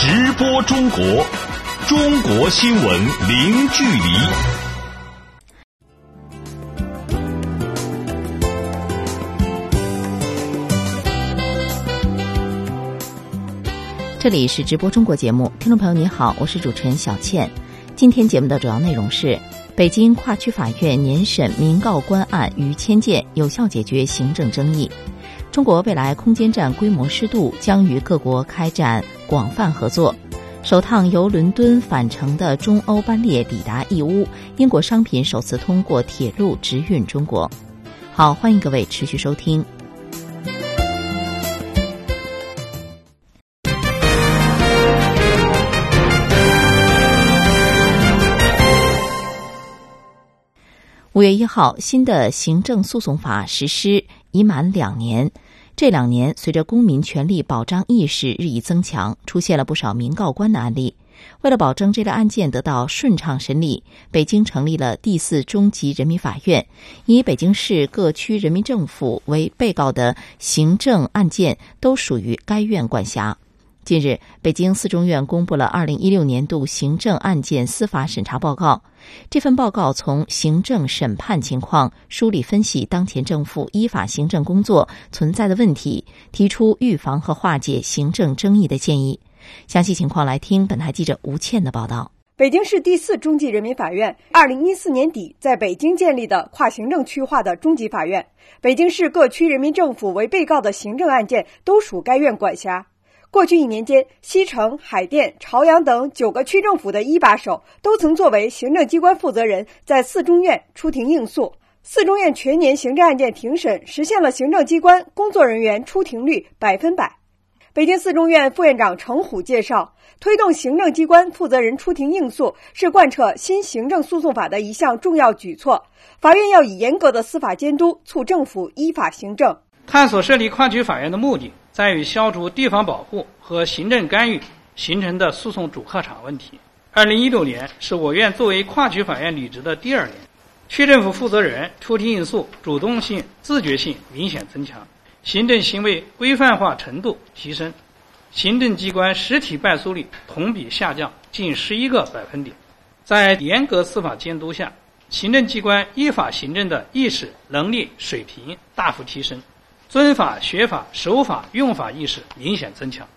直播中国，中国新闻零距离。这里是直播中国节目，听众朋友您好，我是主持人小倩。今天节目的主要内容是：北京跨区法院年审民告官案逾千件，有效解决行政争议。中国未来空间站规模适度，将与各国开展广泛合作。首趟由伦敦返程的中欧班列抵达义乌，英国商品首次通过铁路直运中国。好，欢迎各位持续收听。五月一号，新的行政诉讼法实施已满两年。这两年，随着公民权利保障意识日益增强，出现了不少民告官的案例。为了保证这类案件得到顺畅审理，北京成立了第四中级人民法院，以北京市各区人民政府为被告的行政案件都属于该院管辖。近日，北京四中院公布了二零一六年度行政案件司法审查报告。这份报告从行政审判情况梳理分析当前政府依法行政工作存在的问题，提出预防和化解行政争议的建议。详细情况来听本台记者吴倩的报道。北京市第四中级人民法院二零一四年底在北京建立的跨行政区划的中级法院，北京市各区人民政府为被告的行政案件都属该院管辖。过去一年间，西城、海淀、朝阳等九个区政府的一把手都曾作为行政机关负责人，在四中院出庭应诉。四中院全年行政案件庭审实现了行政机关工作人员出庭率百分百。北京四中院副院长程虎介绍，推动行政机关负责人出庭应诉是贯彻新行政诉讼法的一项重要举措。法院要以严格的司法监督，促政府依法行政。探索设立跨区法院的目的。在于消除地方保护和行政干预形成的诉讼主客场问题。二零一六年是我院作为跨区法院履职的第二年，区政府负责人出庭应诉主动性、自觉性明显增强，行政行为规范化程度提升，行政机关实体败诉率同比下降近十一个百分点。在严格司法监督下，行政机关依法行政的意识、能力水平大幅提升。尊法、学法、守法、用法意识明显增强。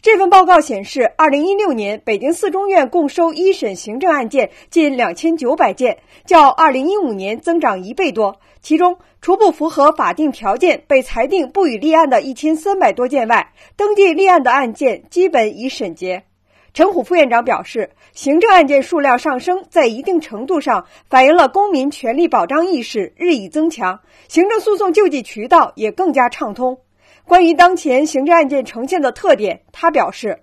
这份报告显示，二零一六年北京四中院共收一审行政案件近两千九百件，较二零一五年增长一倍多。其中，除不符合法定条件被裁定不予立案的一千三百多件外，登记立案的案件基本已审结。陈虎副院长表示，行政案件数量上升，在一定程度上反映了公民权利保障意识日益增强，行政诉讼救济渠道也更加畅通。关于当前行政案件呈现的特点，他表示：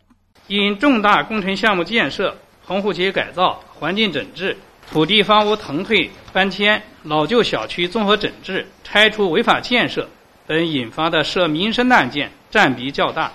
因重大工程项目建设、棚户区改造、环境整治、土地房屋腾退搬迁、老旧小区综合整治、拆除违法建设等引发的涉民生的案件占比较大，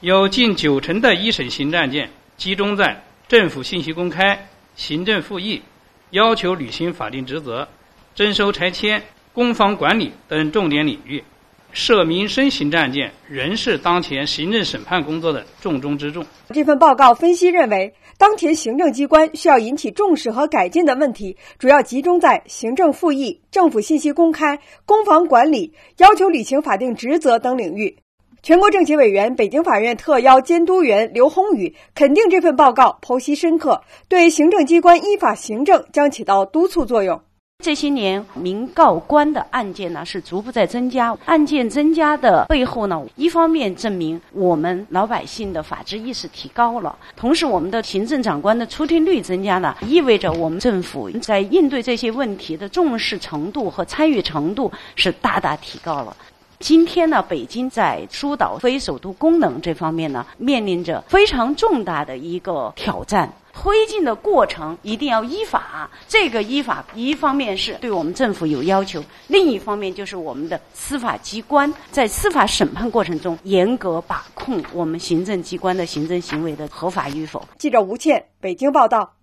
有近九成的一审行政案件。集中在政府信息公开、行政复议、要求履行法定职责、征收拆迁、公房管理等重点领域，涉民生行政案件仍是当前行政审判工作的重中之重。这份报告分析认为，当前行政机关需要引起重视和改进的问题，主要集中在行政复议、政府信息公开、公房管理、要求履行法定职责等领域。全国政协委员、北京法院特邀监督员刘宏宇肯定这份报告剖析深刻，对行政机关依法行政将起到督促作用。这些年，民告官的案件呢是逐步在增加，案件增加的背后呢，一方面证明我们老百姓的法治意识提高了，同时我们的行政长官的出庭率增加呢，意味着我们政府在应对这些问题的重视程度和参与程度是大大提高了。今天呢，北京在疏导非首都功能这方面呢，面临着非常重大的一个挑战。推进的过程一定要依法，这个依法一方面是对我们政府有要求，另一方面就是我们的司法机关在司法审判过程中严格把控我们行政机关的行政行为的合法与否。记者吴倩，北京报道。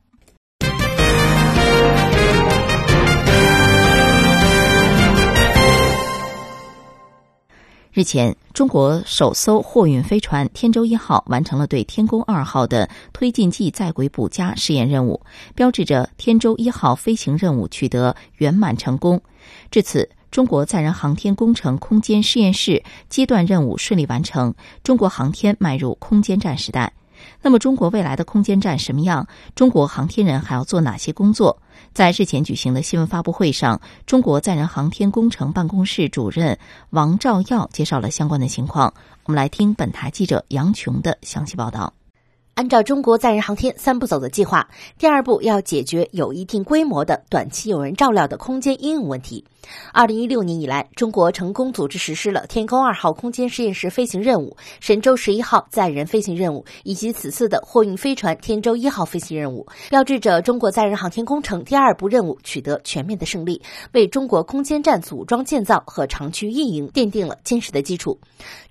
日前，中国首艘货运飞船“天舟一号”完成了对“天宫二号”的推进剂在轨补加试验任务，标志着“天舟一号”飞行任务取得圆满成功。至此，中国载人航天工程空间实验室阶段任务顺利完成，中国航天迈入空间站时代。那么，中国未来的空间站什么样？中国航天人还要做哪些工作？在日前举行的新闻发布会上，中国载人航天工程办公室主任王兆耀介绍了相关的情况。我们来听本台记者杨琼的详细报道。按照中国载人航天三步走的计划，第二步要解决有一定规模的短期有人照料的空间应用问题。二零一六年以来，中国成功组织实施了天宫二号空间实验室飞行任务、神舟十一号载人飞行任务以及此次的货运飞船天舟一号飞行任务，标志着中国载人航天工程第二步任务取得全面的胜利，为中国空间站组装建造和长期运营奠定了坚实的基础。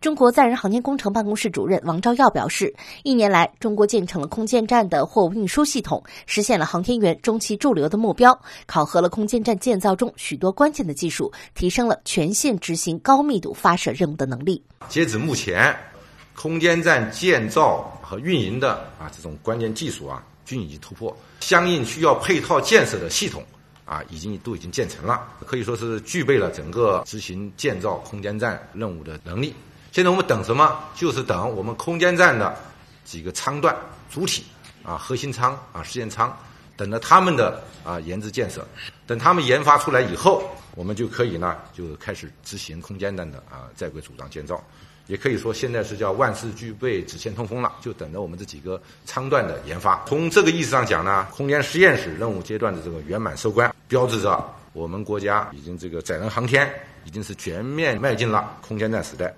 中国载人航天工程办公室主任王兆耀表示，一年来，中国建成了空间站的货物运输系统，实现了航天员中期驻留的目标，考核了空间站建造中许多关键的技术，提升了全线执行高密度发射任务的能力。截止目前，空间站建造和运营的啊这种关键技术啊均已经突破，相应需要配套建设的系统啊已经都已经建成了，可以说是具备了整个执行建造空间站任务的能力。现在我们等什么？就是等我们空间站的。几个舱段主体啊，核心舱啊，实验舱，等着他们的啊研制建设，等他们研发出来以后，我们就可以呢就开始执行空间站的啊在轨组装建造，也可以说现在是叫万事俱备，只欠通风了，就等着我们这几个舱段的研发。从这个意思上讲呢，空间实验室任务阶段的这个圆满收官，标志着我们国家已经这个载人航天已经是全面迈进了空间站时代。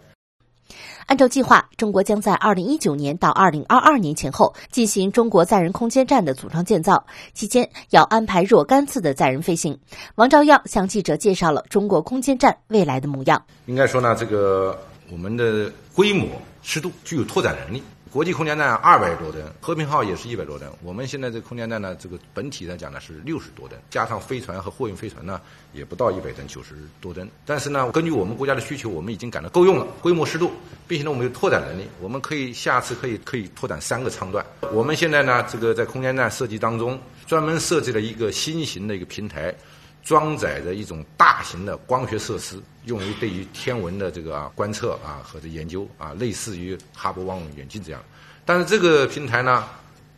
按照计划，中国将在二零一九年到二零二二年前后进行中国载人空间站的组装建造，期间要安排若干次的载人飞行。王兆耀向记者介绍了中国空间站未来的模样。应该说呢，这个我们的规模、适度具有拓展能力。国际空间站二百多吨，和平号也是一百多吨。我们现在这空间站呢，这个本体来讲呢是六十多吨，加上飞船和货运飞船呢，也不到一百吨，九十多吨。但是呢，根据我们国家的需求，我们已经赶得够用了，规模适度，并且呢，我们有拓展能力，我们可以下次可以可以拓展三个舱段。我们现在呢，这个在空间站设计当中，专门设计了一个新型的一个平台。装载着一种大型的光学设施，用于对于天文的这个观测啊和这研究啊，类似于哈勃望远镜这样。但是这个平台呢，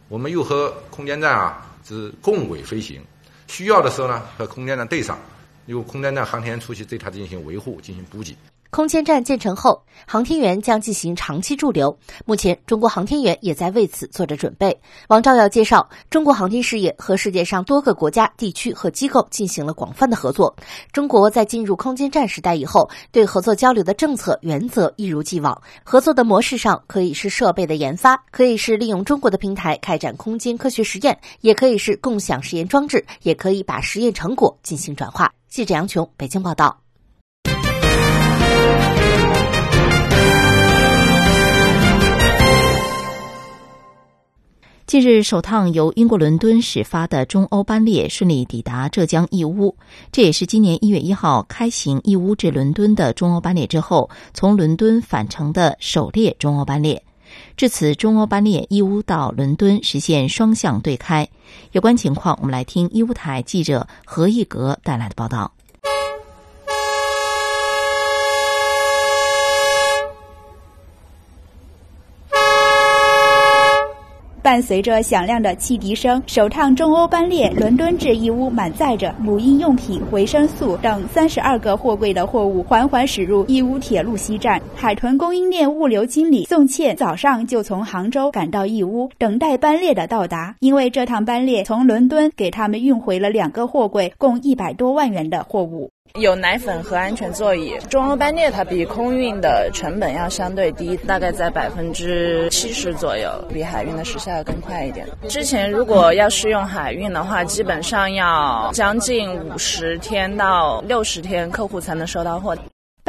我们又和空间站啊是共轨飞行，需要的时候呢和空间站对上，由空间站航天员出去对它进行维护、进行补给。空间站建成后，航天员将进行长期驻留。目前，中国航天员也在为此做着准备。王兆耀介绍，中国航天事业和世界上多个国家、地区和机构进行了广泛的合作。中国在进入空间站时代以后，对合作交流的政策原则一如既往。合作的模式上，可以是设备的研发，可以是利用中国的平台开展空间科学实验，也可以是共享实验装置，也可以把实验成果进行转化。记者杨琼，北京报道。近日，首趟由英国伦敦始发的中欧班列顺利抵达浙江义乌，这也是今年一月一号开行义乌至伦敦的中欧班列之后，从伦敦返程的首列中欧班列。至此，中欧班列义乌到伦敦实现双向对开。有关情况，我们来听义乌台记者何一格带来的报道。伴随着响亮的汽笛声，首趟中欧班列伦敦至义乌满载着母婴用品、维生素等三十二个货柜的货物缓缓驶入义乌铁路西站。海豚供应链物流经理宋倩早上就从杭州赶到义乌，等待班列的到达。因为这趟班列从伦敦给他们运回了两个货柜，共一百多万元的货物。有奶粉和安全座椅。中欧班列它比空运的成本要相对低，大概在百分之七十左右，比海运的时效要更快一点。之前如果要是用海运的话，基本上要将近五十天到六十天，客户才能收到货。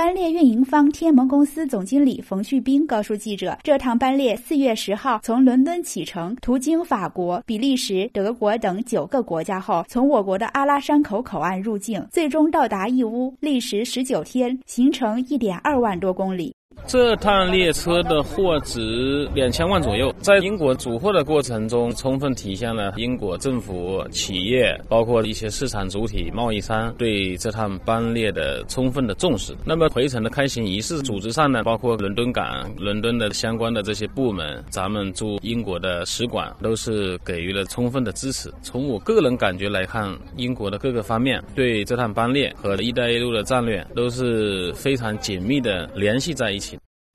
班列运营方天盟公司总经理冯旭斌告诉记者，这趟班列四月十号从伦敦启程，途经法国、比利时、德国等九个国家后，从我国的阿拉山口口岸入境，最终到达义乌，历时十九天，行程一点二万多公里。这趟列车的货值两千万左右，在英国组货的过程中，充分体现了英国政府、企业，包括一些市场主体、贸易商对这趟班列的充分的重视。那么回程的开行仪式组织上呢，包括伦敦港、伦敦的相关的这些部门，咱们驻英国的使馆都是给予了充分的支持。从我个人感觉来看，英国的各个方面对这趟班列和“一带一路”的战略都是非常紧密的联系在一。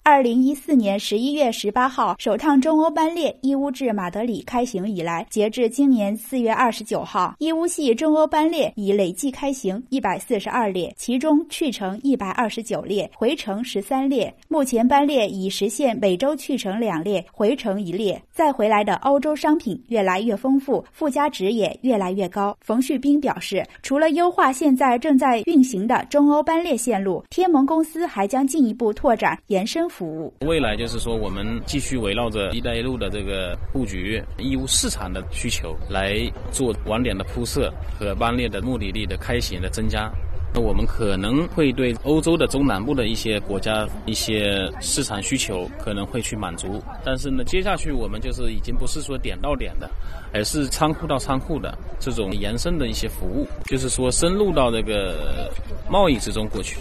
二零一四年十一月十八号，首趟中欧班列义乌至马德里开行以来，截至今年四月二十九号，义乌系中欧班列已累计开行一百四十二列，其中去程一百二十九列，回程十三列。目前班列已实现每周去程两列，回程一列。再回来的欧洲商品越来越丰富，附加值也越来越高。冯旭斌表示，除了优化现在正在运行的中欧班列线路，天盟公司还将进一步拓展延伸。服务未来就是说，我们继续围绕着“一带一路”的这个布局，义乌市场的需求来做网点的铺设和班列的目的地的开行的增加。那我们可能会对欧洲的中南部的一些国家一些市场需求可能会去满足，但是呢，接下去我们就是已经不是说点到点的，而是仓库到仓库的这种延伸的一些服务，就是说深入到这个贸易之中过去。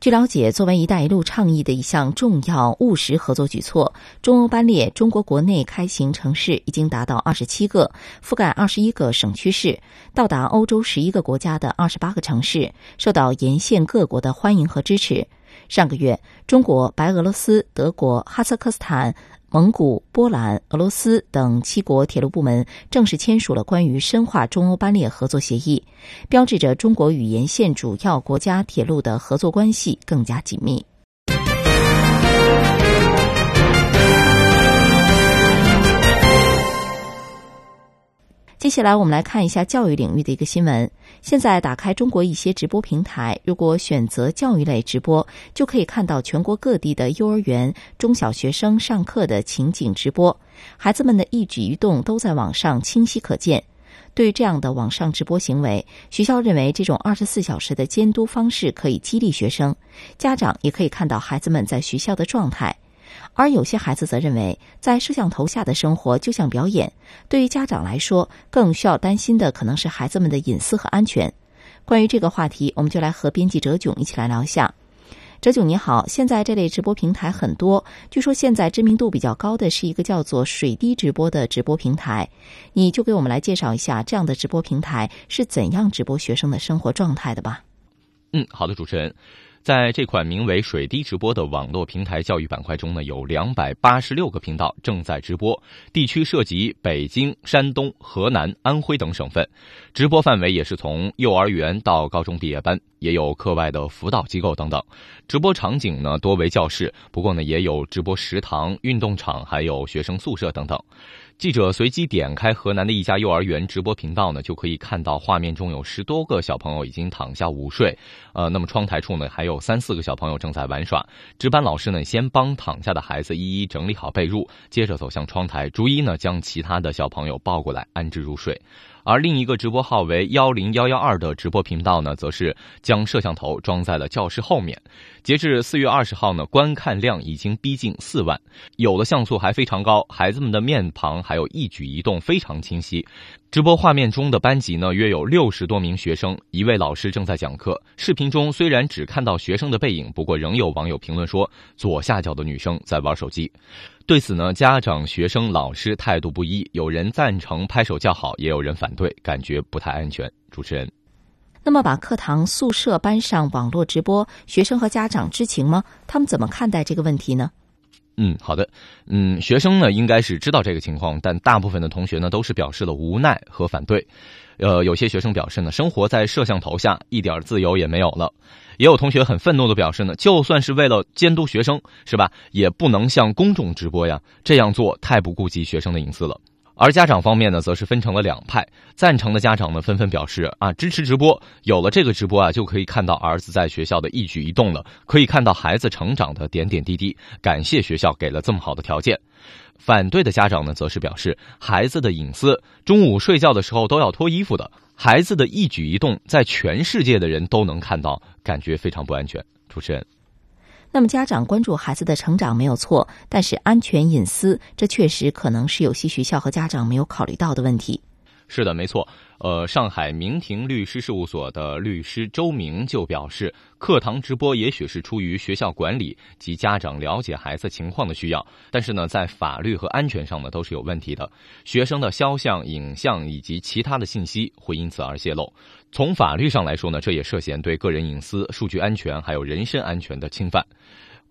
据了解，作为“一带一路”倡议的一项重要务实合作举措，中欧班列中国国内开行城市已经达到二十七个，覆盖二十一个省区市，到达欧洲十一个国家的二十八个城市，受到沿线各国的欢迎和支持。上个月，中国、白俄罗斯、德国、哈萨克斯坦。蒙古、波兰、俄罗斯等七国铁路部门正式签署了关于深化中欧班列合作协议，标志着中国与沿线主要国家铁路的合作关系更加紧密。接下来，我们来看一下教育领域的一个新闻。现在打开中国一些直播平台，如果选择教育类直播，就可以看到全国各地的幼儿园、中小学生上课的情景直播，孩子们的一举一动都在网上清晰可见。对于这样的网上直播行为，学校认为这种二十四小时的监督方式可以激励学生，家长也可以看到孩子们在学校的状态。而有些孩子则认为，在摄像头下的生活就像表演。对于家长来说，更需要担心的可能是孩子们的隐私和安全。关于这个话题，我们就来和编辑哲炯一起来聊一下。哲炯你好，现在这类直播平台很多，据说现在知名度比较高的是一个叫做“水滴直播”的直播平台，你就给我们来介绍一下这样的直播平台是怎样直播学生的生活状态的吧。嗯，好的，主持人。在这款名为“水滴直播”的网络平台教育板块中呢，有两百八十六个频道正在直播，地区涉及北京、山东、河南、安徽等省份，直播范围也是从幼儿园到高中毕业班，也有课外的辅导机构等等。直播场景呢多为教室，不过呢也有直播食堂、运动场，还有学生宿舍等等。记者随机点开河南的一家幼儿园直播频道呢，就可以看到画面中有十多个小朋友已经躺下午睡，呃，那么窗台处呢还有三四个小朋友正在玩耍。值班老师呢先帮躺下的孩子一一整理好被褥，接着走向窗台，逐一呢将其他的小朋友抱过来安置入睡。而另一个直播号为幺零幺幺二的直播频道呢，则是将摄像头装在了教室后面。截至四月二十号呢，观看量已经逼近四万，有的像素还非常高，孩子们的面庞还有一举一动非常清晰。直播画面中的班级呢，约有六十多名学生，一位老师正在讲课。视频中虽然只看到学生的背影，不过仍有网友评论说，左下角的女生在玩手机。对此呢，家长、学生、老师态度不一，有人赞成拍手叫好，也有人反对，感觉不太安全。主持人。那么，把课堂、宿舍搬上网络直播，学生和家长知情吗？他们怎么看待这个问题呢？嗯，好的。嗯，学生呢应该是知道这个情况，但大部分的同学呢都是表示了无奈和反对。呃，有些学生表示呢，生活在摄像头下，一点自由也没有了。也有同学很愤怒的表示呢，就算是为了监督学生，是吧，也不能向公众直播呀，这样做太不顾及学生的隐私了。而家长方面呢，则是分成了两派，赞成的家长呢纷纷表示啊，支持直播，有了这个直播啊，就可以看到儿子在学校的一举一动了，可以看到孩子成长的点点滴滴，感谢学校给了这么好的条件。反对的家长呢，则是表示孩子的隐私，中午睡觉的时候都要脱衣服的，孩子的一举一动在全世界的人都能看到，感觉非常不安全。主持人。那么，家长关注孩子的成长没有错，但是安全隐私，这确实可能是有些学校和家长没有考虑到的问题。是的，没错。呃，上海明庭律师事务所的律师周明就表示，课堂直播也许是出于学校管理及家长了解孩子情况的需要，但是呢，在法律和安全上呢都是有问题的。学生的肖像、影像以及其他的信息会因此而泄露。从法律上来说呢，这也涉嫌对个人隐私、数据安全还有人身安全的侵犯。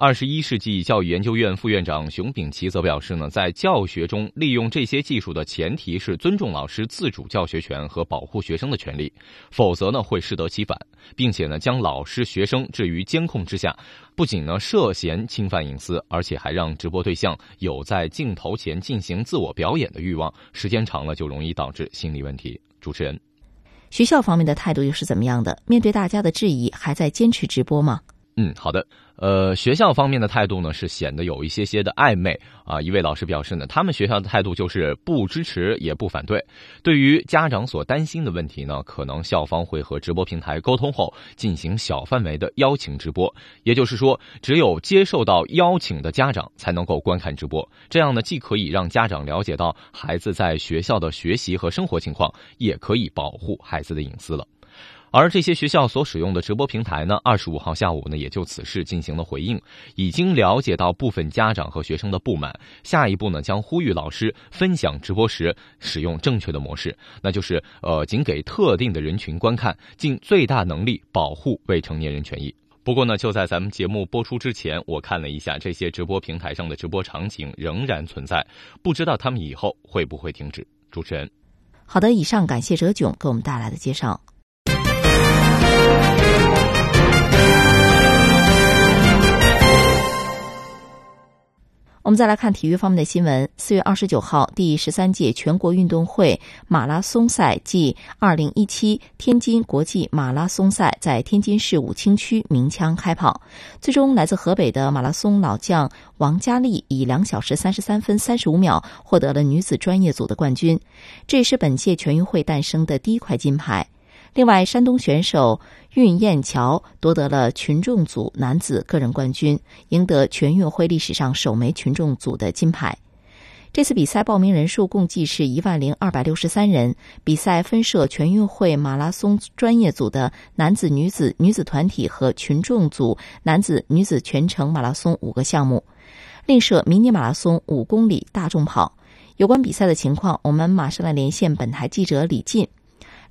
二十一世纪教育研究院副院长熊丙奇则表示呢，在教学中利用这些技术的前提是尊重老师自主教学权和保护学生的权利，否则呢会适得其反，并且呢将老师、学生置于监控之下，不仅呢涉嫌侵犯隐私，而且还让直播对象有在镜头前进行自我表演的欲望，时间长了就容易导致心理问题。主持人，学校方面的态度又是怎么样的？面对大家的质疑，还在坚持直播吗？嗯，好的。呃，学校方面的态度呢是显得有一些些的暧昧啊。一位老师表示呢，他们学校的态度就是不支持也不反对。对于家长所担心的问题呢，可能校方会和直播平台沟通后进行小范围的邀请直播。也就是说，只有接受到邀请的家长才能够观看直播。这样呢，既可以让家长了解到孩子在学校的学习和生活情况，也可以保护孩子的隐私了。而这些学校所使用的直播平台呢，二十五号下午呢也就此事进行了回应，已经了解到部分家长和学生的不满，下一步呢将呼吁老师分享直播时使用正确的模式，那就是呃仅给特定的人群观看，尽最大能力保护未成年人权益。不过呢，就在咱们节目播出之前，我看了一下这些直播平台上的直播场景仍然存在，不知道他们以后会不会停止。主持人，好的，以上感谢哲炯给我们带来的介绍。我们再来看体育方面的新闻。四月二十九号，第十三届全国运动会马拉松赛暨二零一七天津国际马拉松赛在天津市武清区鸣枪开跑。最终，来自河北的马拉松老将王佳丽以两小时三十三分三十五秒获得了女子专业组的冠军，这也是本届全运会诞生的第一块金牌。另外，山东选手运燕桥夺得了群众组男子个人冠军，赢得全运会历史上首枚群众组的金牌。这次比赛报名人数共计是一万零二百六十三人。比赛分设全运会马拉松专业组的男子、女子、女子团体和群众组男子、女子全程马拉松五个项目，另设迷你马拉松五公里大众跑。有关比赛的情况，我们马上来连线本台记者李进。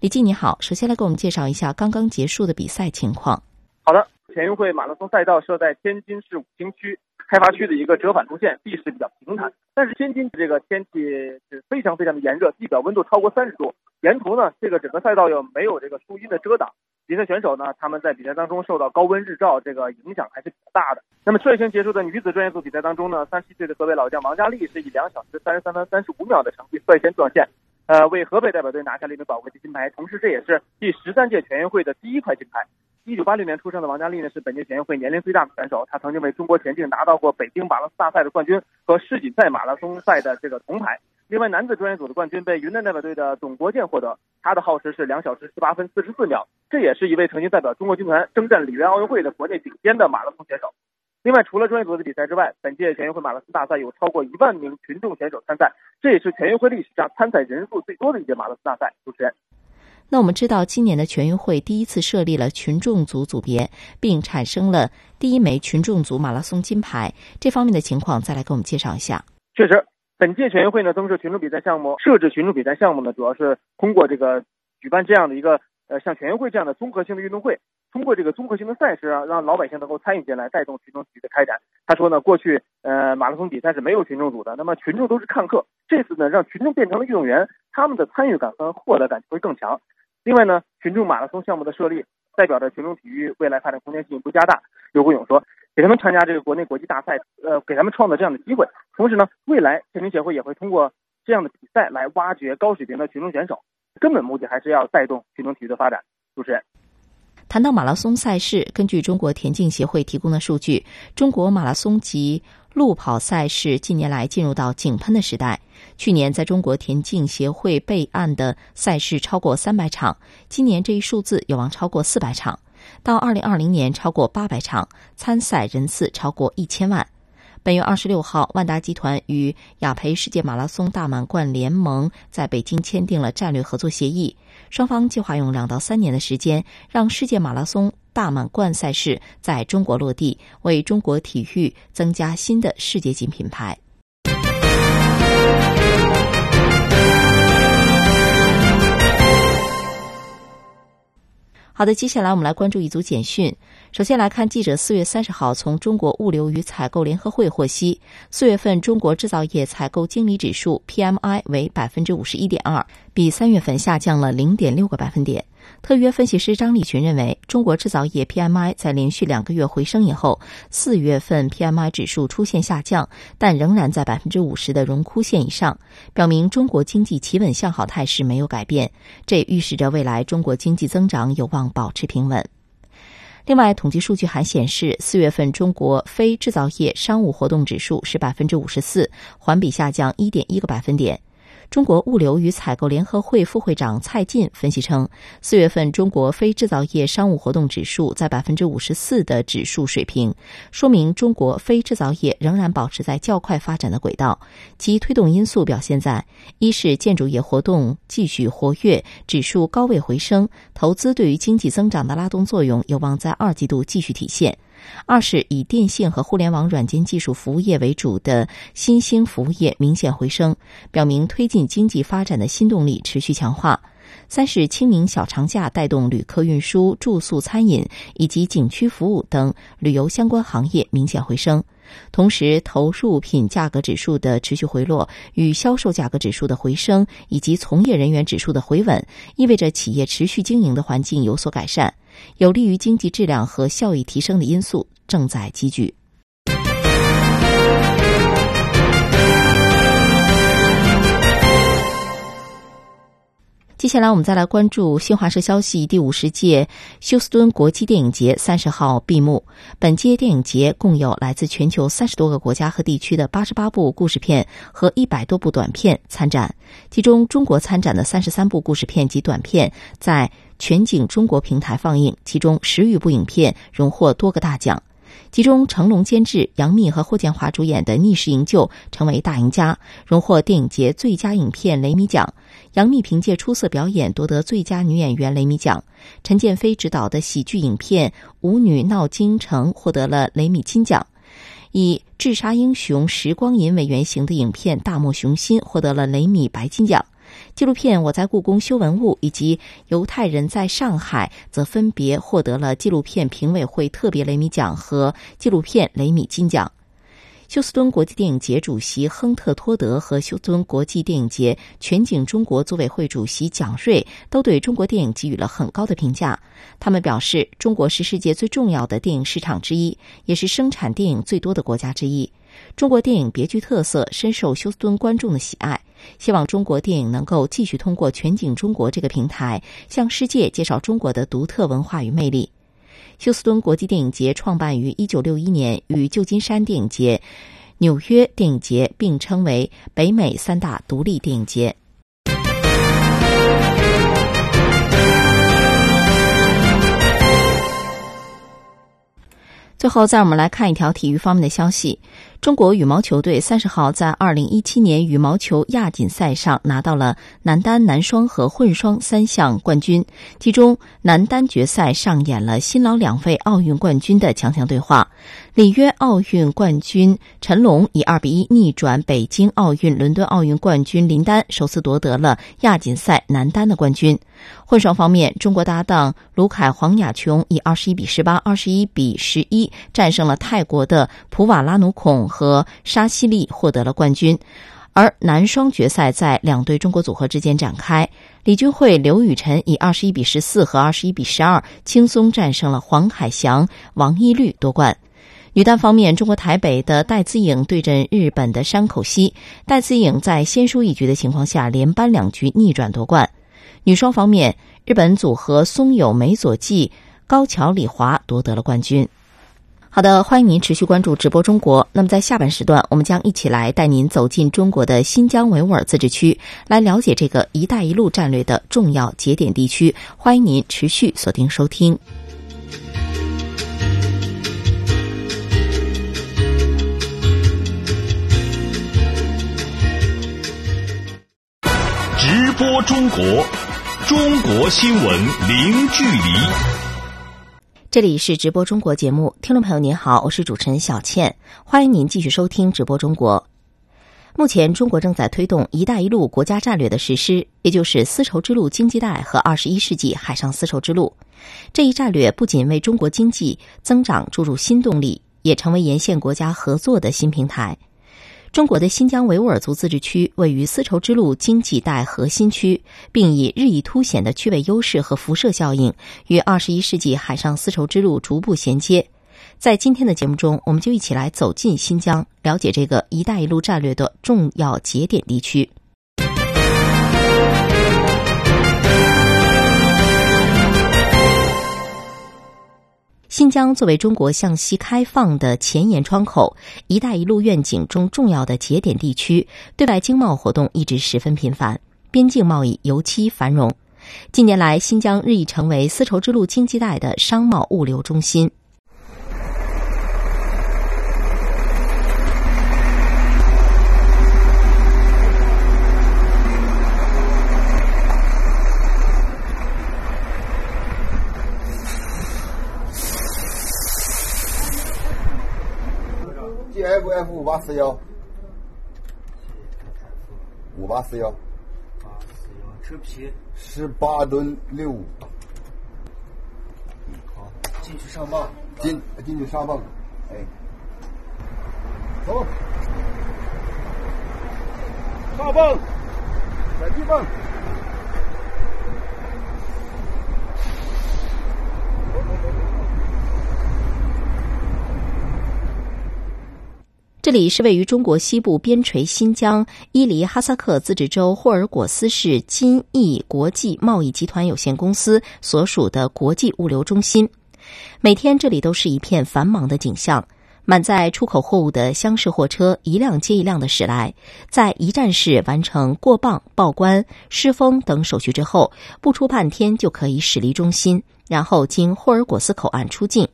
李静你好，首先来给我们介绍一下刚刚结束的比赛情况。好的，全运会马拉松赛道设在天津市武清区开发区的一个折返路线，地势比较平坦。但是天津这个天气是非常非常的炎热，地表温度超过三十度。沿途呢，这个整个赛道又没有这个树荫的遮挡，比赛选手呢，他们在比赛当中受到高温日照这个影响还是比较大的。那么率先结束的女子专业组比赛当中呢，三十七岁的河北老将王佳丽是以两小时三十三分三十五秒的成绩率先撞线。呃，为河北代表队拿下了一枚宝贵的金牌，同时这也是第十三届全运会的第一块金牌。一九八六年出生的王佳丽呢，是本届全运会年龄最大的选手，她曾经为中国田径拿到过北京马拉松大赛的冠军和世锦赛马拉松赛的这个铜牌。另外，男子专业组的冠军被云南代表队的董国建获得，他的耗时是两小时十八分四十四秒，这也是一位曾经代表中国军团征战里约奥运会的国内顶尖的马拉松选手。另外，除了专业组的比赛之外，本届全运会马拉松大赛有超过一万名群众选手参赛，这也是全运会历史上参赛人数最多的一届马拉松大赛。主持人，那我们知道，今年的全运会第一次设立了群众组组别，并产生了第一枚群众组马拉松金牌。这方面的情况，再来给我们介绍一下。确实，本届全运会呢增设群众比赛项目，设置群众比赛项目呢，主要是通过这个举办这样的一个呃像全运会这样的综合性的运动会。通过这个综合性的赛事啊，让老百姓能够参与进来，带动群众体育的开展。他说呢，过去呃马拉松比赛是没有群众组的，那么群众都是看客。这次呢，让群众变成了运动员，他们的参与感和获得感会更强。另外呢，群众马拉松项目的设立，代表着群众体育未来发展空间进一步加大。刘国勇说，给他们参加这个国内国际大赛，呃，给他们创造这样的机会。同时呢，未来田径协会也会通过这样的比赛来挖掘高水平的群众选手。根本目的还是要带动群众体育的发展。主持人。谈到马拉松赛事，根据中国田径协会提供的数据，中国马拉松及路跑赛事近年来进入到井喷的时代。去年在中国田径协会备案的赛事超过三百场，今年这一数字有望超过四百场，到二零二零年超过八百场，参赛人次超过一千万。本月二十六号，万达集团与雅培世界马拉松大满贯联盟在北京签订了战略合作协议。双方计划用两到三年的时间，让世界马拉松大满贯赛事在中国落地，为中国体育增加新的世界级品牌。好的，接下来我们来关注一组简讯。首先来看，记者四月三十号从中国物流与采购联合会获悉，四月份中国制造业采购经理指数 PMI 为百分之五十一点二，比三月份下降了零点六个百分点。特约分析师张立群认为，中国制造业 PMI 在连续两个月回升以后，四月份 PMI 指数出现下降，但仍然在百分之五十的荣枯线以上，表明中国经济企稳向好态势没有改变。这预示着未来中国经济增长有望保持平稳。另外，统计数据还显示，四月份中国非制造业商务活动指数是百分之五十四，环比下降一点一个百分点。中国物流与采购联合会副会长蔡进分析称，四月份中国非制造业商务活动指数在百分之五十四的指数水平，说明中国非制造业仍然保持在较快发展的轨道。其推动因素表现在：一是建筑业活动继续活跃，指数高位回升，投资对于经济增长的拉动作用有望在二季度继续体现。二是以电信和互联网软件技术服务业为主的新兴服务业明显回升，表明推进经济发展的新动力持续强化。三是清明小长假带动旅客运输、住宿、餐饮以及景区服务等旅游相关行业明显回升。同时，投入品价格指数的持续回落与销售价格指数的回升，以及从业人员指数的回稳，意味着企业持续经营的环境有所改善。有利于经济质量和效益提升的因素正在积聚。接下来，我们再来关注新华社消息：第五十届休斯敦国际电影节三十号闭幕。本届电影节共有来自全球三十多个国家和地区的八十八部故事片和一百多部短片参展，其中中国参展的三十三部故事片及短片在。全景中国平台放映，其中十余部影片荣获多个大奖，其中成龙监制、杨幂和霍建华主演的《逆势营救》成为大赢家，荣获电影节最佳影片雷米奖。杨幂凭借出色表演夺得最佳女演员雷米奖。陈建飞执导的喜剧影片《舞女闹京城》获得了雷米金奖。以智杀英雄时光银为原型的影片《大漠雄心》获得了雷米白金奖。纪录片《我在故宫修文物》以及《犹太人在上海》则分别获得了纪录片评委会特别雷米奖和纪录片雷米金奖。休斯敦国际电影节主席亨特·托德和休斯敦国际电影节全景中国组委会主席蒋瑞都对中国电影给予了很高的评价。他们表示，中国是世界最重要的电影市场之一，也是生产电影最多的国家之一。中国电影别具特色，深受休斯敦观众的喜爱。希望中国电影能够继续通过全景中国这个平台，向世界介绍中国的独特文化与魅力。休斯敦国际电影节创办于一九六一年，与旧金山电影节、纽约电影节并称为北美三大独立电影节。最后，再我们来看一条体育方面的消息。中国羽毛球队三十号在二零一七年羽毛球亚锦赛上拿到了男单、男双和混双三项冠军，其中男单决赛上演了新老两位奥运冠军的强强对话。里约奥运冠军陈龙以二比一逆转北京奥运、伦敦奥运冠军林丹，首次夺得了亚锦赛男单的冠军。混双方面，中国搭档卢凯黄雅琼以二十一比十八、二十一比十一战胜了泰国的普瓦拉努孔和沙西利，获得了冠军。而男双决赛在两队中国组合之间展开，李俊慧、刘雨辰以二十一比十四和二十一比十二轻松战胜了黄海翔、王懿律夺冠。女单方面，中国台北的戴资颖对阵日本的山口茜，戴资颖在先输一局的情况下，连扳两局逆转夺冠。女双方面，日本组合松友美佐纪、高桥李华夺得了冠军。好的，欢迎您持续关注直播中国。那么在下半时段，我们将一起来带您走进中国的新疆维吾尔自治区，来了解这个“一带一路”战略的重要节点地区。欢迎您持续锁定收听。播中国，中国新闻零距离。这里是直播中国节目，听众朋友您好，我是主持人小倩，欢迎您继续收听直播中国。目前，中国正在推动“一带一路”国家战略的实施，也就是丝绸之路经济带和二十一世纪海上丝绸之路。这一战略不仅为中国经济增长注入新动力，也成为沿线国家合作的新平台。中国的新疆维吾尔族自治区位于丝绸之路经济带核心区，并以日益凸显的区位优势和辐射效应，与二十一世纪海上丝绸之路逐步衔接。在今天的节目中，我们就一起来走进新疆，了解这个“一带一路”战略的重要节点地区。新疆作为中国向西开放的前沿窗口，“一带一路”愿景中重要的节点地区，对外经贸活动一直十分频繁，边境贸易尤其繁荣。近年来，新疆日益成为丝绸之路经济带的商贸物流中心。F F 五八四幺，五八四幺，车皮十八吨六五，好，进去上磅，进进去上磅，哎，走，上泵，转地泵。这里是位于中国西部边陲新疆伊犁哈萨克自治州霍尔果斯市金益国际贸易集团有限公司所属的国际物流中心。每天这里都是一片繁忙的景象，满载出口货物的厢式货车一辆接一辆的驶来，在一站式完成过磅、报关、施封等手续之后，不出半天就可以驶离中心，然后经霍尔果斯口岸出境。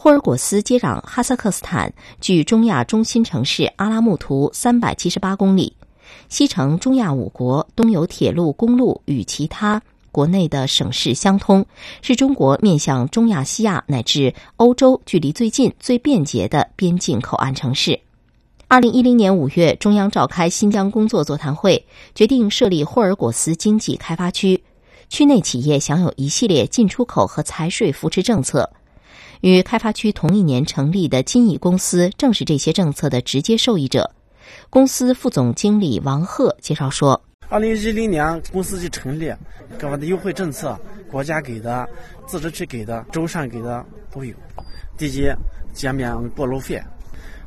霍尔果斯接壤哈萨克斯坦，距中亚中心城市阿拉木图三百七十八公里，西承中亚五国，东有铁路、公路与其他国内的省市相通，是中国面向中亚西亚乃至欧洲距离最近、最便捷的边境口岸城市。二零一零年五月，中央召开新疆工作座谈会，决定设立霍尔果斯经济开发区，区内企业享有一系列进出口和财税扶持政策。与开发区同一年成立的金益公司正是这些政策的直接受益者。公司副总经理王贺介绍说：“二零一零年公司就成立，各方的优惠政策，国家给的、自治区给的、州上给的都有。第一，减免过路费，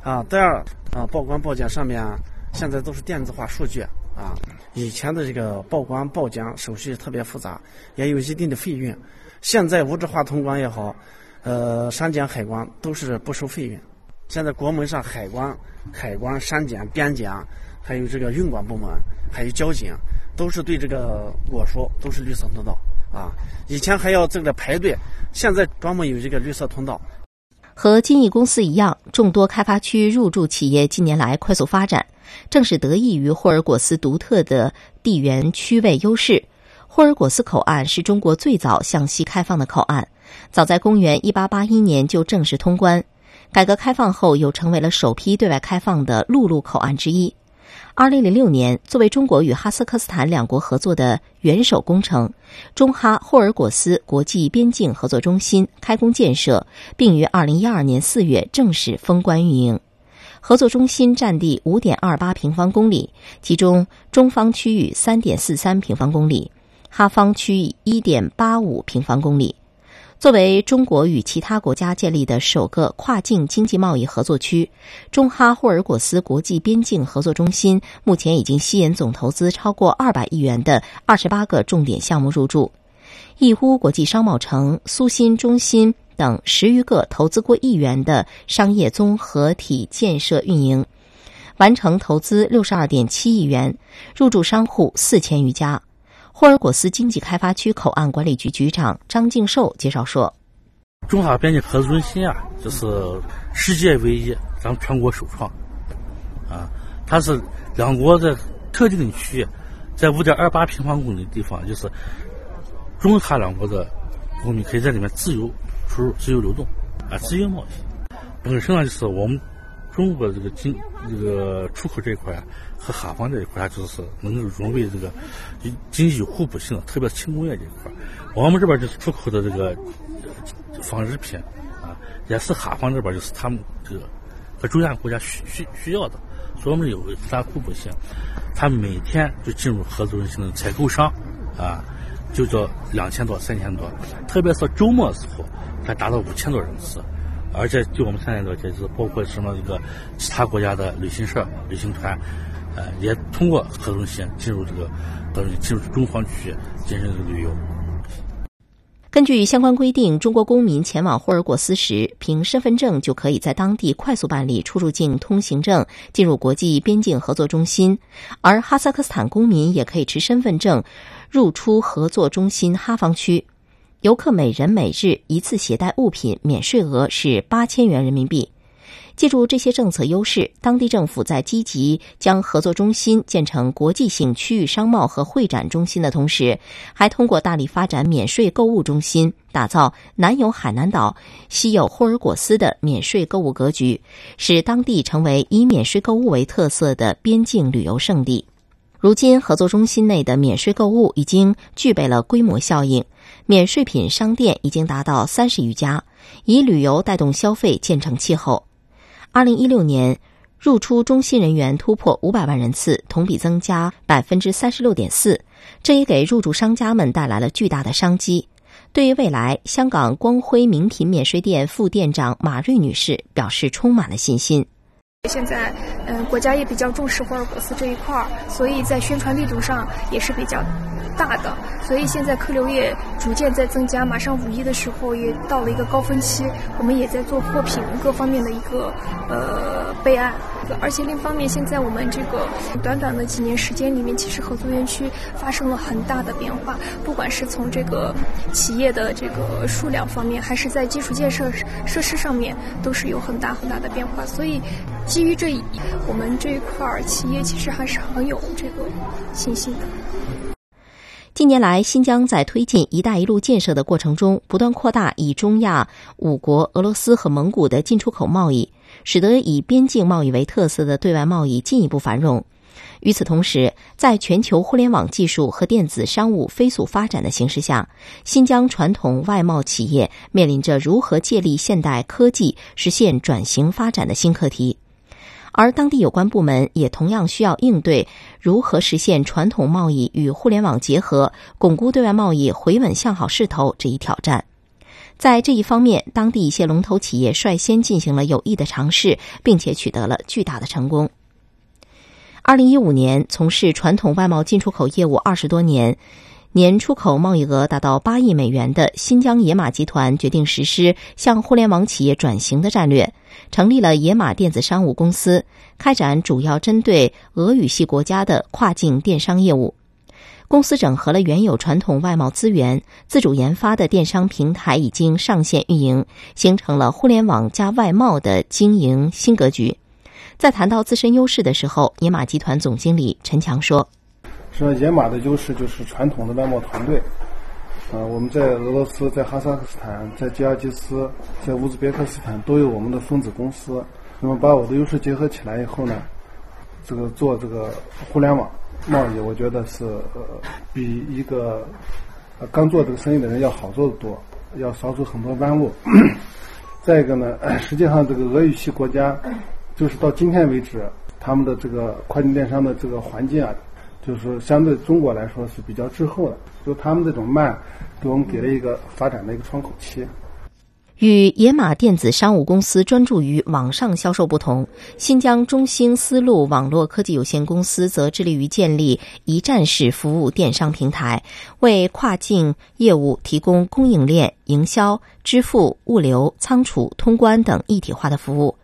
啊，第二，啊，报关报检上面现在都是电子化数据，啊，以前的这个报关报检手续特别复杂，也有一定的费用。现在无纸化通关也好。”呃，山检、海关都是不收费用。现在国门上海关、海关、山检、边检，还有这个运管部门，还有交警，都是对这个果蔬都是绿色通道啊。以前还要这个排队，现在专门有这个绿色通道。和金益公司一样，众多开发区入驻企业近年来快速发展，正是得益于霍尔果斯独特的地缘区位优势。霍尔果斯口岸是中国最早向西开放的口岸。早在公元一八八一年就正式通关，改革开放后又成为了首批对外开放的陆路口岸之一。二零零六年，作为中国与哈萨克斯坦两国合作的元首工程，中哈霍尔果斯国际边境合作中心开工建设，并于二零一二年四月正式封关运营。合作中心占地五点二八平方公里，其中中方区域三点四三平方公里，哈方区域一点八五平方公里。作为中国与其他国家建立的首个跨境经济贸易合作区，中哈霍尔果斯国际边境合作中心目前已经吸引总投资超过二百亿元的二十八个重点项目入驻。义乌国际商贸城、苏新中心等十余个投资过亿元的商业综合体建设运营，完成投资六十二点七亿元，入驻商户四千余家。霍尔果斯经济开发区口岸管理局局长张敬寿介绍说：“中哈边境合作中心啊，这是世界唯一，咱们全国首创。啊，它是两国在特定的区域，在五点二八平方公里的地方，就是中哈两国的公民可以在里面自由出入、自由流动，啊，自由贸易。本身呢，就是我们中国的这个经这个出口这一块啊。”和哈方这一块，就是能够融为这个经济互补性，特别是轻工业这一块。我们这边就是出口的这个纺织品啊，也是哈方这边就是他们这个和中亚国家需需需要的，所以我们有大互补性。他每天就进入合作中心的采购商啊，就叫两千多、三千多，特别是周末时候，还达到五千多人次。而且就我们现在了解，就是包括什么这个其他国家的旅行社、旅行团。呃，也通过合作中心进入这个，等于进入中方区进行旅游。根据相关规定，中国公民前往霍尔果斯时，凭身份证就可以在当地快速办理出入境通行证，进入国际边境合作中心；而哈萨克斯坦公民也可以持身份证入出合作中心哈方区。游客每人每日一次携带物品免税额是八千元人民币。借助这些政策优势，当地政府在积极将合作中心建成国际性区域商贸和会展中心的同时，还通过大力发展免税购物中心，打造南有海南岛、西有霍尔果斯的免税购物格局，使当地成为以免税购物为特色的边境旅游胜地。如今，合作中心内的免税购物已经具备了规模效应，免税品商店已经达到三十余家，以旅游带动消费建成气候。二零一六年，入出中心人员突破五百万人次，同比增加百分之三十六点四，这也给入驻商家们带来了巨大的商机。对于未来，香港光辉名品免税店副店长马瑞女士表示充满了信心。现在，嗯，国家也比较重视霍尔果斯这一块儿，所以在宣传力度上也是比较大的。所以现在客流也逐渐在增加，马上五一的时候也到了一个高峰期，我们也在做货品各方面的一个呃备案。而且另一方面，现在我们这个短短的几年时间里面，其实合作园区发生了很大的变化，不管是从这个企业的这个数量方面，还是在基础建设设施上面，都是有很大很大的变化。所以。基于这一，我们这一块儿企业其实还是很有这个信心的。近年来，新疆在推进“一带一路”建设的过程中，不断扩大以中亚五国俄罗斯和蒙古的进出口贸易，使得以边境贸易为特色的对外贸易进一步繁荣。与此同时，在全球互联网技术和电子商务飞速发展的形势下，新疆传统外贸企业面临着如何借力现代科技实现转型发展的新课题。而当地有关部门也同样需要应对如何实现传统贸易与互联网结合，巩固对外贸易回稳向好势头这一挑战。在这一方面，当地一些龙头企业率先进行了有益的尝试，并且取得了巨大的成功。二零一五年，从事传统外贸进出口业务二十多年。年出口贸易额达到八亿美元的新疆野马集团决定实施向互联网企业转型的战略，成立了野马电子商务公司，开展主要针对俄语系国家的跨境电商业务。公司整合了原有传统外贸资源，自主研发的电商平台已经上线运营，形成了互联网加外贸的经营新格局。在谈到自身优势的时候，野马集团总经理陈强说。说野马的优势就是传统的外贸团队，呃，我们在俄罗斯、在哈萨克斯坦、在吉尔吉斯、在乌兹别克斯坦都有我们的分子公司。那么把我的优势结合起来以后呢，这个做这个互联网贸易，我觉得是呃比一个呃刚做这个生意的人要好做的多，要少走很多弯路。再一个呢，实际上这个俄语系国家，就是到今天为止，他们的这个跨境电商的这个环境啊。就是相对中国来说是比较滞后的，就他们这种慢，给我们给了一个发展的一个窗口期。与野马电子商务公司专注于网上销售不同，新疆中兴丝路网络科技有限公司则致力于建立一站式服务电商平台，为跨境业务提供供应链、营销、支付、物流、仓储、通关等一体化的服务。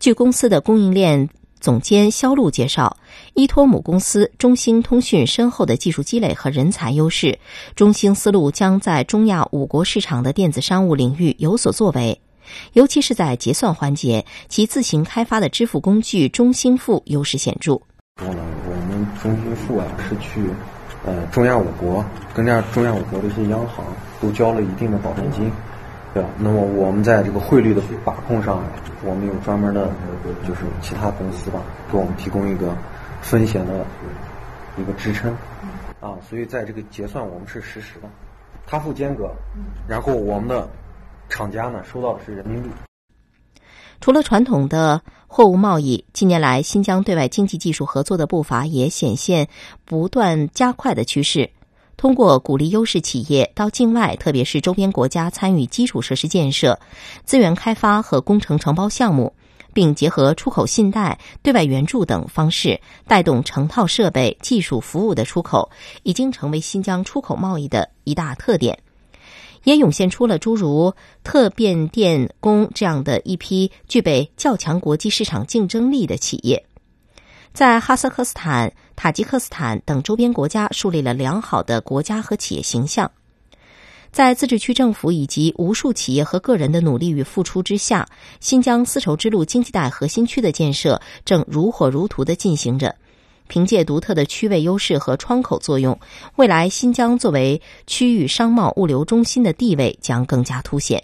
据公司的供应链。总监肖路介绍，依托母公司中兴通讯深厚的技术积累和人才优势，中兴丝路将在中亚五国市场的电子商务领域有所作为，尤其是在结算环节，其自行开发的支付工具中兴付优势显著。我们中兴付啊是去呃中亚五国跟这中亚五国的一些央行都交了一定的保证金。对吧？那么我们在这个汇率的把控上，我们有专门的，就是其他公司吧，给我们提供一个风险的一个支撑啊。所以在这个结算，我们是实时的，他付间隔，然后我们的厂家呢收到的是人民币。除了传统的货物贸易，近年来新疆对外经济技术合作的步伐也显现不断加快的趋势。通过鼓励优势企业到境外，特别是周边国家参与基础设施建设、资源开发和工程承包项目，并结合出口信贷、对外援助等方式，带动成套设备、技术服务的出口，已经成为新疆出口贸易的一大特点。也涌现出了诸如特变电工这样的一批具备较强国际市场竞争力的企业。在哈萨克斯坦、塔吉克斯坦等周边国家树立了良好的国家和企业形象。在自治区政府以及无数企业和个人的努力与付出之下，新疆丝绸之路经济带核心区的建设正如火如荼的进行着。凭借独特的区位优势和窗口作用，未来新疆作为区域商贸物流中心的地位将更加凸显。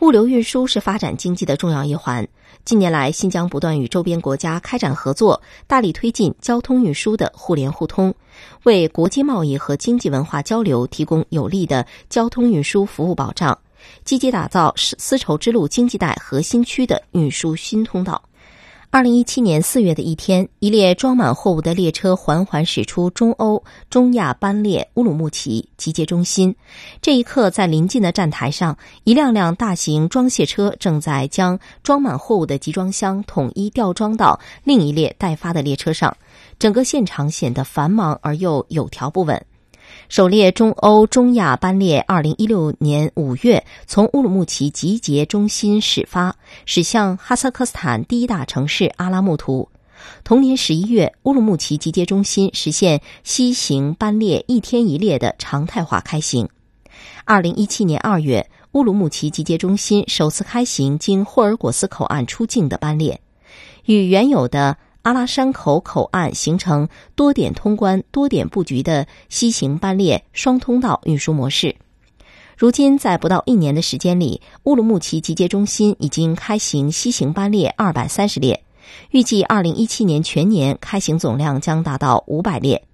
物流运输是发展经济的重要一环。近年来，新疆不断与周边国家开展合作，大力推进交通运输的互联互通，为国际贸易和经济文化交流提供有力的交通运输服务保障，积极打造丝绸之路经济带核心区的运输新通道。二零一七年四月的一天，一列装满货物的列车缓缓驶出中欧中亚班列乌鲁木齐集结中心。这一刻，在临近的站台上，一辆辆大型装卸车正在将装满货物的集装箱统一吊装到另一列待发的列车上，整个现场显得繁忙而又有条不紊。首列中欧中亚班列，二零一六年五月从乌鲁木齐集结中心始发，驶向哈萨克斯坦第一大城市阿拉木图。同年十一月，乌鲁木齐集结中心实现西行班列一天一列的常态化开行。二零一七年二月，乌鲁木齐集结中心首次开行经霍尔果斯口岸出境的班列，与原有的。阿拉山口口岸形成多点通关、多点布局的西行班列双通道运输模式。如今，在不到一年的时间里，乌鲁木齐集结中心已经开行西行班列二百三十列，预计二零一七年全年开行总量将达到五百列。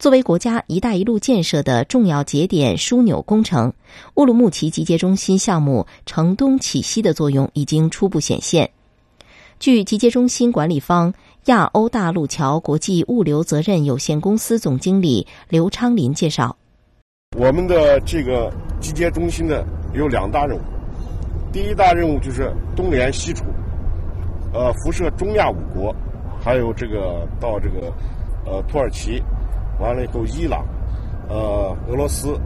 作为国家“一带一路”建设的重要节点枢纽工程，乌鲁木齐集结中心项目承东启西的作用已经初步显现。据集结中心管理方。亚欧大陆桥国际物流责任有限公司总经理刘昌林介绍：“我们的这个集结中心呢有两大任务，第一大任务就是东联西储，呃，辐射中亚五国，还有这个到这个呃土耳其，完了以后伊朗，呃俄罗斯，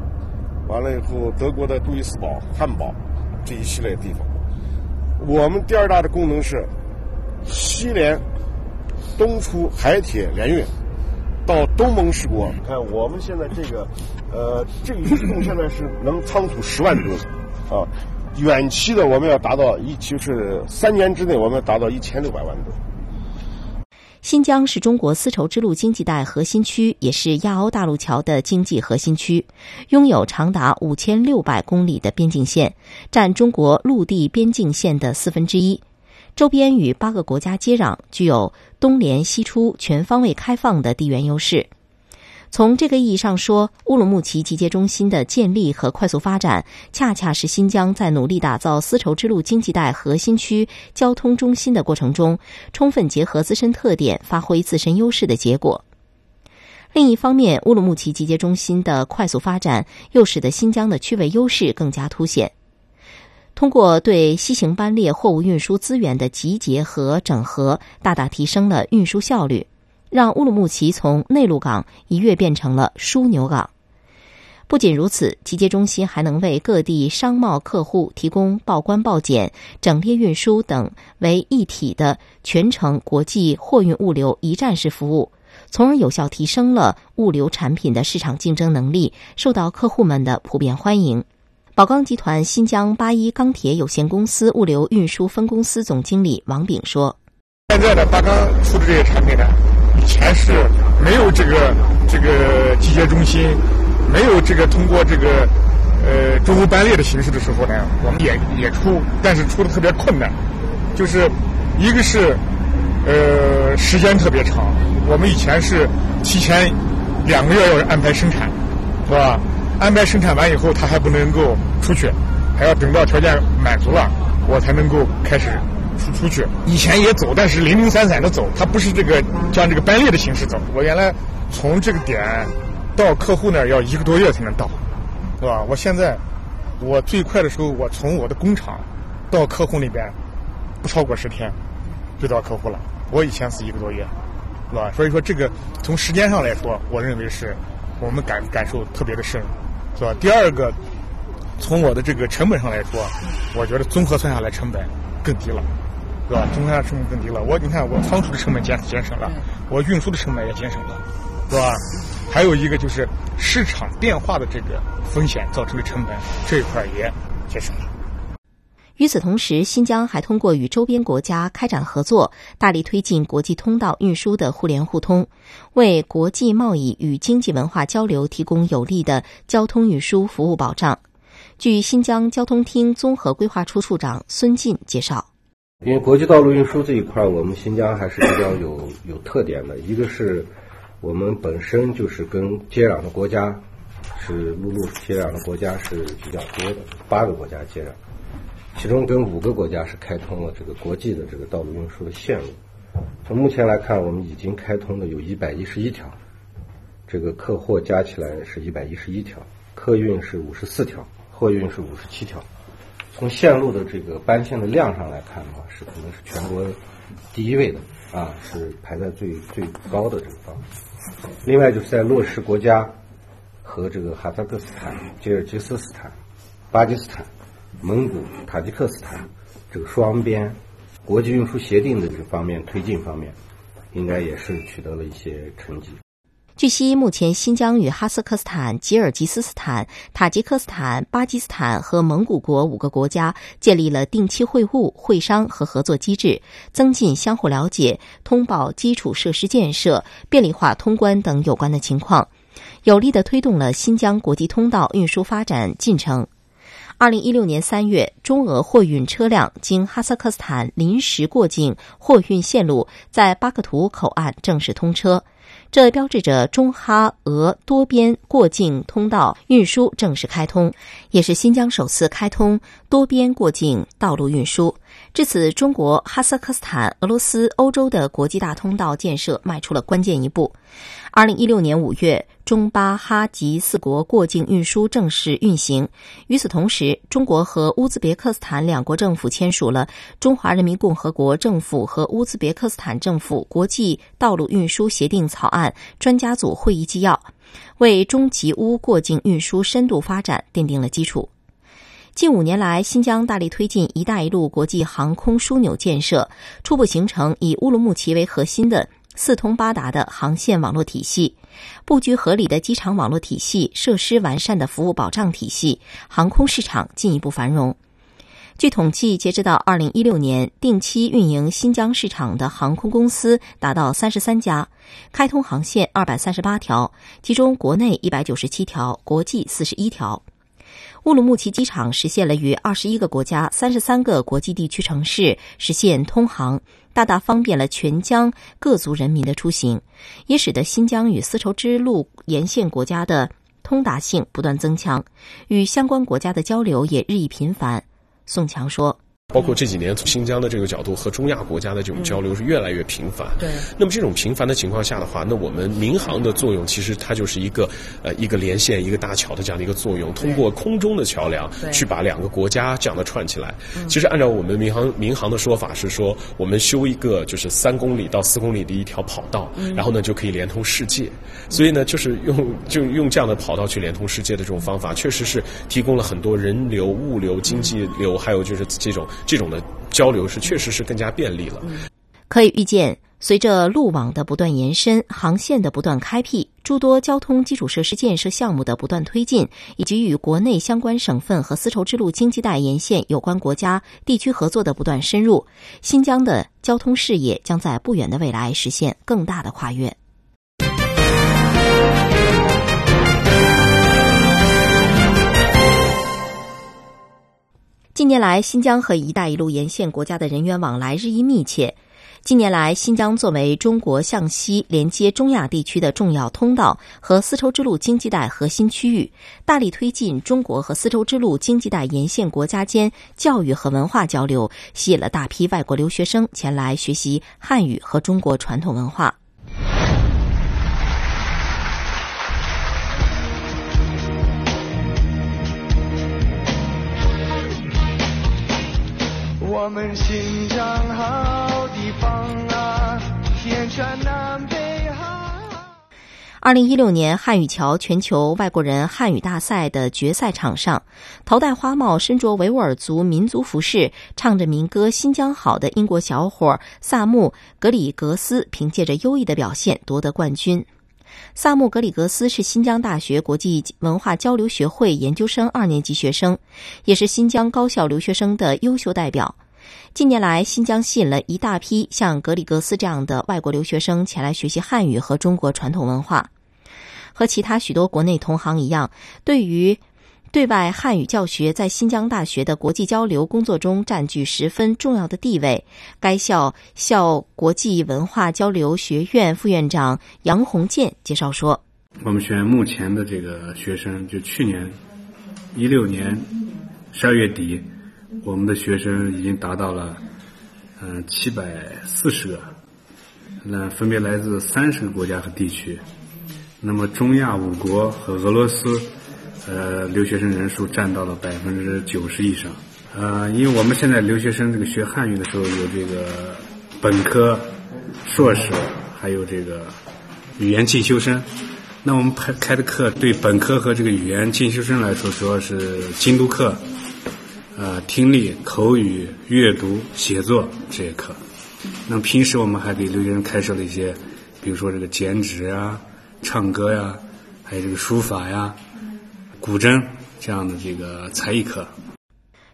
完了以后德国的杜伊斯堡、汉堡这一系列地方。我们第二大的功能是西联。”东出海铁联运到东盟十国，看我们现在这个，呃，这一共现在是能仓储十万吨，啊，远期的我们要达到一，就是三年之内我们要达到一千六百万吨。新疆是中国丝绸之路经济带核心区，也是亚欧大陆桥的经济核心区，拥有长达五千六百公里的边境线，占中国陆地边境线的四分之一。周边与八个国家接壤，具有东联西出、全方位开放的地缘优势。从这个意义上说，乌鲁木齐集结中心的建立和快速发展，恰恰是新疆在努力打造丝绸之路经济带核心区交通中心的过程中，充分结合自身特点、发挥自身优势的结果。另一方面，乌鲁木齐集结中心的快速发展，又使得新疆的区位优势更加凸显。通过对西行班列货物运输资源的集结和整合，大大提升了运输效率。让乌鲁木齐从内陆港一跃变成了枢纽港。不仅如此，集结中心还能为各地商贸客户提供报关报检、整列运输等为一体的全程国际货运物流一站式服务，从而有效提升了物流产品的市场竞争能力，受到客户们的普遍欢迎。宝钢集团新疆八一钢铁有限公司物流运输分公司总经理王炳说：“现在的八钢出的这些产品呢？”以前是没有这个这个集结中心，没有这个通过这个呃中欧班列的形式的时候呢，我们也也出，但是出的特别困难，就是一个是呃时间特别长，我们以前是提前两个月要安排生产，是吧？安排生产完以后，他还不能够出去，还要等到条件满足了，我才能够开始。出出去，以前也走，但是零零散散的走，它不是这个像这个班列的形式走。我原来从这个点到客户那儿要一个多月才能到，是吧？我现在我最快的时候，我从我的工厂到客户那边不超过十天就到客户了。我以前是一个多月，是吧？所以说这个从时间上来说，我认为是我们感感受特别的深，是吧？第二个，从我的这个成本上来说，我觉得综合算下来成本更低了。是吧？综合下来成本更低了。我你看，我仓储的成本减减省了，我运输的成本也减省了，是吧？还有一个就是市场变化的这个风险造成的成本这一块也节省了。与此同时，新疆还通过与周边国家开展合作，大力推进国际通道运输的互联互通，为国际贸易与经济文化交流提供有力的交通运输服务保障。据新疆交通厅综合规划处处长孙进介绍。因为国际道路运输这一块，我们新疆还是比较有有特点的。一个是我们本身就是跟接壤的国家是陆路接壤的国家是比较多的，八个国家接壤，其中跟五个国家是开通了这个国际的这个道路运输的线路。从目前来看，我们已经开通的有一百一十一条，这个客货加起来是一百一十一条，客运是五十四条，货运是五十七条。从线路的这个班线的量上来看的话，是可能是全国第一位的啊，是排在最最高的这个方面。另外就是在落实国家和这个哈萨克斯坦、吉尔吉斯斯坦、巴基斯坦、蒙古、塔吉克斯坦这个双边国际运输协定的这方面推进方面，应该也是取得了一些成绩。据悉，目前新疆与哈萨克斯坦、吉尔吉斯斯坦、塔吉克斯坦、巴基斯坦和蒙古国五个国家建立了定期会晤、会商和合作机制，增进相互了解，通报基础设施建设、便利化通关等有关的情况，有力的推动了新疆国际通道运输发展进程。二零一六年三月，中俄货运车辆经哈萨克斯坦临时过境货运线路在巴克图口岸正式通车。这标志着中哈俄多边过境通道运输正式开通，也是新疆首次开通多边过境道路运输。至此，中国、哈萨克斯坦、俄罗斯、欧洲的国际大通道建设迈出了关键一步。二零一六年五月，中巴哈吉四国过境运输正式运行。与此同时，中国和乌兹别克斯坦两国政府签署了《中华人民共和国政府和乌兹别克斯坦政府国际道路运输协定草案专家组会议纪要》，为中吉乌过境运输深度发展奠定了基础。近五年来，新疆大力推进“一带一路”国际航空枢纽建设，初步形成以乌鲁木齐为核心的。四通八达的航线网络体系，布局合理的机场网络体系，设施完善的服务保障体系，航空市场进一步繁荣。据统计，截止到二零一六年，定期运营新疆市场的航空公司达到三十三家，开通航线二百三十八条，其中国内一百九十七条，国际四十一条。乌鲁木齐机场实现了与二十一个国家、三十三个国际地区城市实现通航，大大方便了全疆各族人民的出行，也使得新疆与丝绸之路沿线国家的通达性不断增强，与相关国家的交流也日益频繁。宋强说。包括这几年从新疆的这个角度和中亚国家的这种交流是越来越频繁。对。那么这种频繁的情况下的话，那我们民航的作用其实它就是一个呃一个连线一个搭桥的这样的一个作用，通过空中的桥梁去把两个国家这样的串起来。其实按照我们民航民航的说法是说，我们修一个就是三公里到四公里的一条跑道，然后呢就可以连通世界。所以呢，就是用 就用这样的跑道去连通世界的这种方法，确实是提供了很多人流、物流、经济流，还有就是这种。这种的交流是确实是更加便利了。可以预见，随着路网的不断延伸、航线的不断开辟、诸多交通基础设施建设项目的不断推进，以及与国内相关省份和丝绸之路经济带沿线有关国家地区合作的不断深入，新疆的交通事业将在不远的未来实现更大的跨越。近年来，新疆和“一带一路”沿线国家的人员往来日益密切。近年来，新疆作为中国向西连接中亚地区的重要通道和丝绸之路经济带核心区域，大力推进中国和丝绸之路经济带沿线国家间教育和文化交流，吸引了大批外国留学生前来学习汉语和中国传统文化。们新疆好地方啊，天山南北。二零一六年汉语桥全球外国人汉语大赛的决赛场上，头戴花帽、身着维吾尔族民族服饰、唱着民歌《新疆好》的英国小伙萨姆·格里格斯，凭借着优异的表现夺得冠军。萨姆·格里格斯是新疆大学国际文化交流学会研究生二年级学生，也是新疆高校留学生的优秀代表。近年来，新疆吸引了一大批像格里格斯这样的外国留学生前来学习汉语和中国传统文化。和其他许多国内同行一样，对于对外汉语教学在新疆大学的国际交流工作中占据十分重要的地位。该校校国际文化交流学院副院长杨红建介绍说：“我们学院目前的这个学生，就去年一六年十二月底。”我们的学生已经达到了，嗯，七百四十个，那分别来自三十个国家和地区。那么中亚五国和俄罗斯，呃，留学生人数占到了百分之九十以上。呃，因为我们现在留学生这个学汉语的时候有这个本科、硕士，还有这个语言进修生。那我们开开的课对本科和这个语言进修生来说，主要是精读课。呃，听力、口语、阅读、写作这些课。那么平时我们还给留学生开设了一些，比如说这个剪纸啊、唱歌呀，还有这个书法呀、古筝这样的这个才艺课。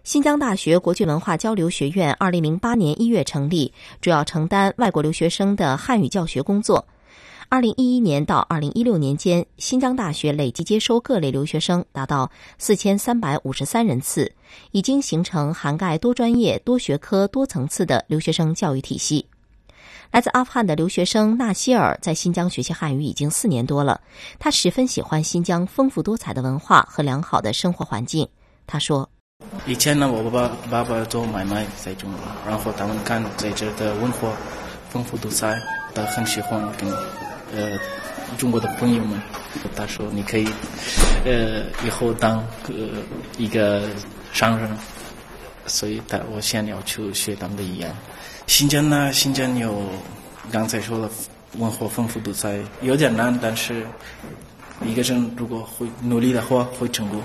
新疆大学国际文化交流学院二零零八年一月成立，主要承担外国留学生的汉语教学工作。二零一一年到二零一六年间，新疆大学累计接收各类留学生达到四千三百五十三人次，已经形成涵盖多专业、多学科、多层次的留学生教育体系。来自阿富汗的留学生纳希尔在新疆学习汉语已经四年多了，他十分喜欢新疆丰富多彩的文化和良好的生活环境。他说：“以前呢，我爸爸爸做买卖在中国，然后他们看在这的文化丰富多彩，他很喜欢跟。”呃，中国的朋友们，他说你可以，呃，以后当呃一个商人，所以他我想要去学他们的语言。新疆呢，新疆有刚才说了，文化丰富多彩，有点难，但是一个人如果会努力的话，会成功。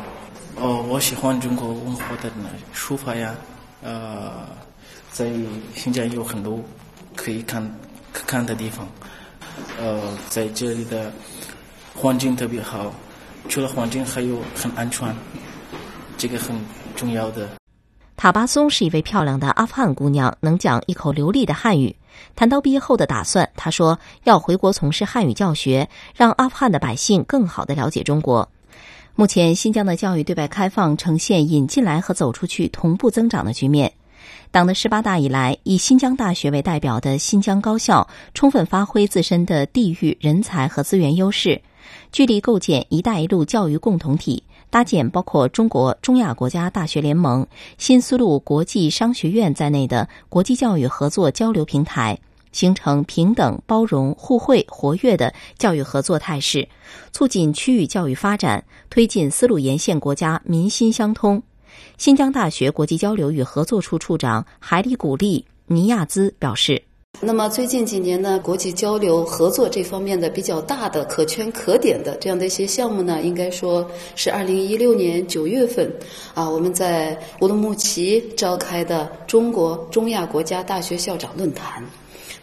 哦，我喜欢中国文化的书法呀，呃，在新疆有很多可以看可看的地方。呃，在这里的环境特别好，除了环境还有很安全，这个很重要的。塔巴松是一位漂亮的阿富汗姑娘，能讲一口流利的汉语。谈到毕业后的打算，她说要回国从事汉语教学，让阿富汗的百姓更好的了解中国。目前，新疆的教育对外开放呈现引进来和走出去同步增长的局面。党的十八大以来，以新疆大学为代表的新疆高校充分发挥自身的地域、人才和资源优势，聚力构建“一带一路”教育共同体，搭建包括中国、中亚国家大学联盟、新丝路国际商学院在内的国际教育合作交流平台，形成平等、包容、互惠、活跃的教育合作态势，促进区域教育发展，推进丝路沿线国家民心相通。新疆大学国际交流与合作处处长海里古丽尼亚兹表示：“那么最近几年呢，国际交流合作这方面的比较大的可圈可点的这样的一些项目呢，应该说是二零一六年九月份啊，我们在乌鲁木齐召开的中国中亚国家大学校长论坛。”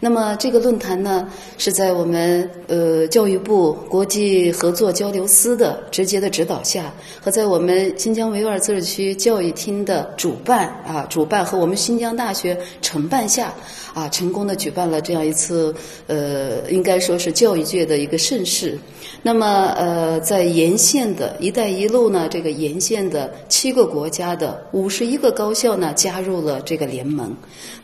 那么这个论坛呢，是在我们呃教育部国际合作交流司的直接的指导下，和在我们新疆维吾尔自治区教育厅的主办啊主办和我们新疆大学承办下，啊成功的举办了这样一次呃应该说是教育界的一个盛事。那么呃在沿线的一带一路呢这个沿线的七个国家的五十一个高校呢加入了这个联盟。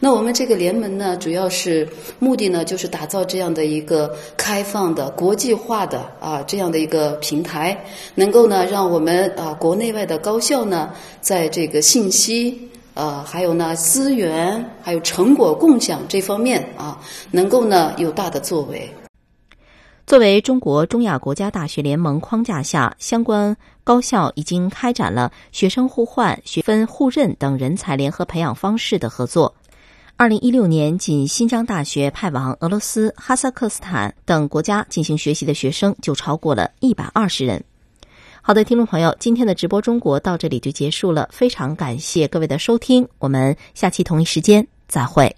那我们这个联盟呢主要是。目的呢，就是打造这样的一个开放的、国际化的啊这样的一个平台，能够呢让我们啊国内外的高校呢，在这个信息啊还有呢资源还有成果共享这方面啊，能够呢有大的作为。作为中国中亚国家大学联盟框架下，相关高校已经开展了学生互换、学分互认等人才联合培养方式的合作。二零一六年，仅新疆大学派往俄罗斯、哈萨克斯坦等国家进行学习的学生就超过了一百二十人。好的，听众朋友，今天的直播中国到这里就结束了，非常感谢各位的收听，我们下期同一时间再会。